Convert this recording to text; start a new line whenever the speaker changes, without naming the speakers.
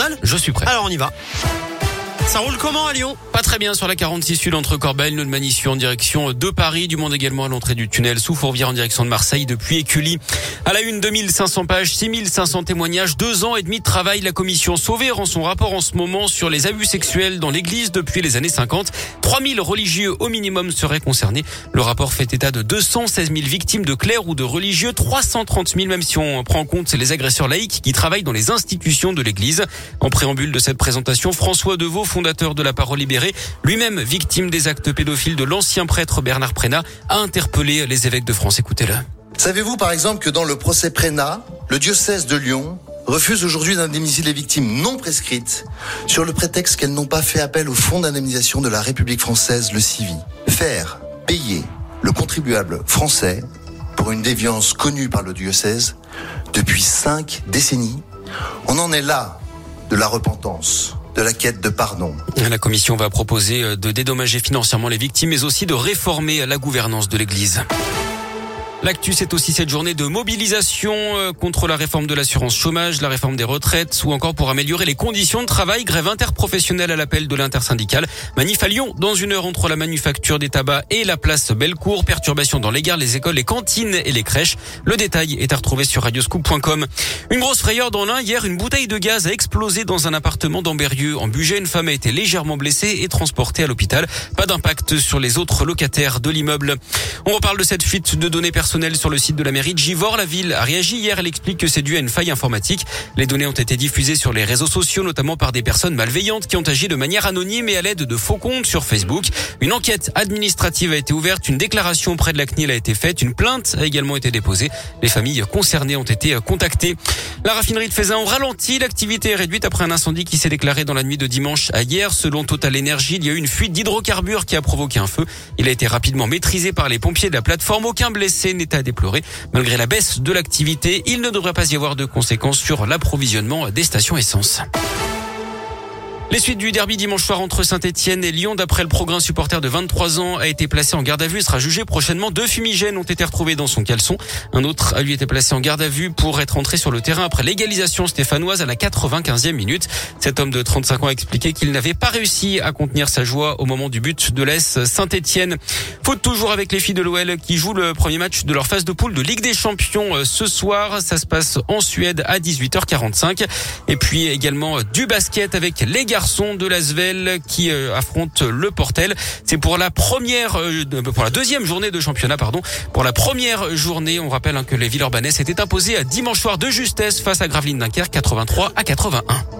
journal
Je suis prêt.
Alors on y va. Ça roule comment à Lyon?
Pas très bien sur la 46 Sud entre Corbeil, le Manissue en direction de Paris, du monde également à l'entrée du tunnel sous Fourvière en direction de Marseille depuis Écully. À la une, 2500 pages, 6500 témoignages, deux ans et demi de travail. La commission Sauvé rend son rapport en ce moment sur les abus sexuels dans l'église depuis les années 50. 3000 religieux au minimum seraient concernés. Le rapport fait état de 216 000 victimes de clercs ou de religieux, 330 000 même si on prend en compte les agresseurs laïcs qui travaillent dans les institutions de l'église. En préambule de cette présentation, François Deveau, fondateur de la Parole libérée, lui-même victime des actes pédophiles de l'ancien prêtre Bernard Prénat, a interpellé les évêques de France. Écoutez-le.
Savez-vous par exemple que dans le procès Prénat, le diocèse de Lyon refuse aujourd'hui d'indemniser les victimes non prescrites sur le prétexte qu'elles n'ont pas fait appel au fonds d'indemnisation de la République française, le CIVI. Faire payer le contribuable français pour une déviance connue par le diocèse depuis cinq décennies. On en est là de la repentance de la quête de pardon.
La commission va proposer de dédommager financièrement les victimes, mais aussi de réformer la gouvernance de l'Église. L'actu, c'est aussi cette journée de mobilisation euh, contre la réforme de l'assurance chômage, la réforme des retraites ou encore pour améliorer les conditions de travail. Grève interprofessionnelle à l'appel de l'intersyndicale. Manif à Lyon, dans une heure entre la manufacture des tabacs et la place Bellecour. Perturbation dans les gares, les écoles, les cantines et les crèches. Le détail est à retrouver sur radioscoop.com. Une grosse frayeur dans l'un. Hier, une bouteille de gaz a explosé dans un appartement d'Amberieux. En Bugey, une femme a été légèrement blessée et transportée à l'hôpital. Pas d'impact sur les autres locataires de l'immeuble. On reparle de cette fuite de données personnelles sur le site de la mairie de Givor. La ville a réagi hier. Elle explique que c'est dû à une faille informatique. Les données ont été diffusées sur les réseaux sociaux, notamment par des personnes malveillantes qui ont agi de manière anonyme et à l'aide de faux comptes sur Facebook. Une enquête administrative a été ouverte. Une déclaration auprès de la CNIL a été faite. Une plainte a également été déposée. Les familles concernées ont été contactées. La raffinerie de Faisin ont ralenti. L'activité est réduite après un incendie qui s'est déclaré dans la nuit de dimanche à hier. Selon Total Energy, il y a eu une fuite d'hydrocarbures qui a provoqué un feu. Il a été rapidement maîtrisé par les pompiers de la plateforme. Aucun blessé à. Malgré la baisse de l'activité, il ne devrait pas y avoir de conséquences sur l'approvisionnement des stations essence. Les suites du derby dimanche soir entre Saint-Etienne et Lyon, d'après le programme supporter de 23 ans, a été placé en garde à vue, sera jugé prochainement. Deux fumigènes ont été retrouvés dans son caleçon. Un autre a lui été placé en garde à vue pour être entré sur le terrain après l'égalisation stéphanoise à la 95e minute. Cet homme de 35 ans a expliqué qu'il n'avait pas réussi à contenir sa joie au moment du but de l'Est Saint-Etienne. Faute toujours avec les filles de l'OL qui jouent le premier match de leur phase de poule de Ligue des Champions euh, ce soir. Ça se passe en Suède à 18h45. Et puis également du basket avec les gars garçons de l'Asvel qui euh, affrontent le Portel. C'est pour la première, euh, pour la deuxième journée de championnat, pardon. Pour la première journée, on rappelle hein, que les Villeurbanais s'étaient imposés à dimanche soir de justesse face à Gravelines Dunkerque 83 à 81.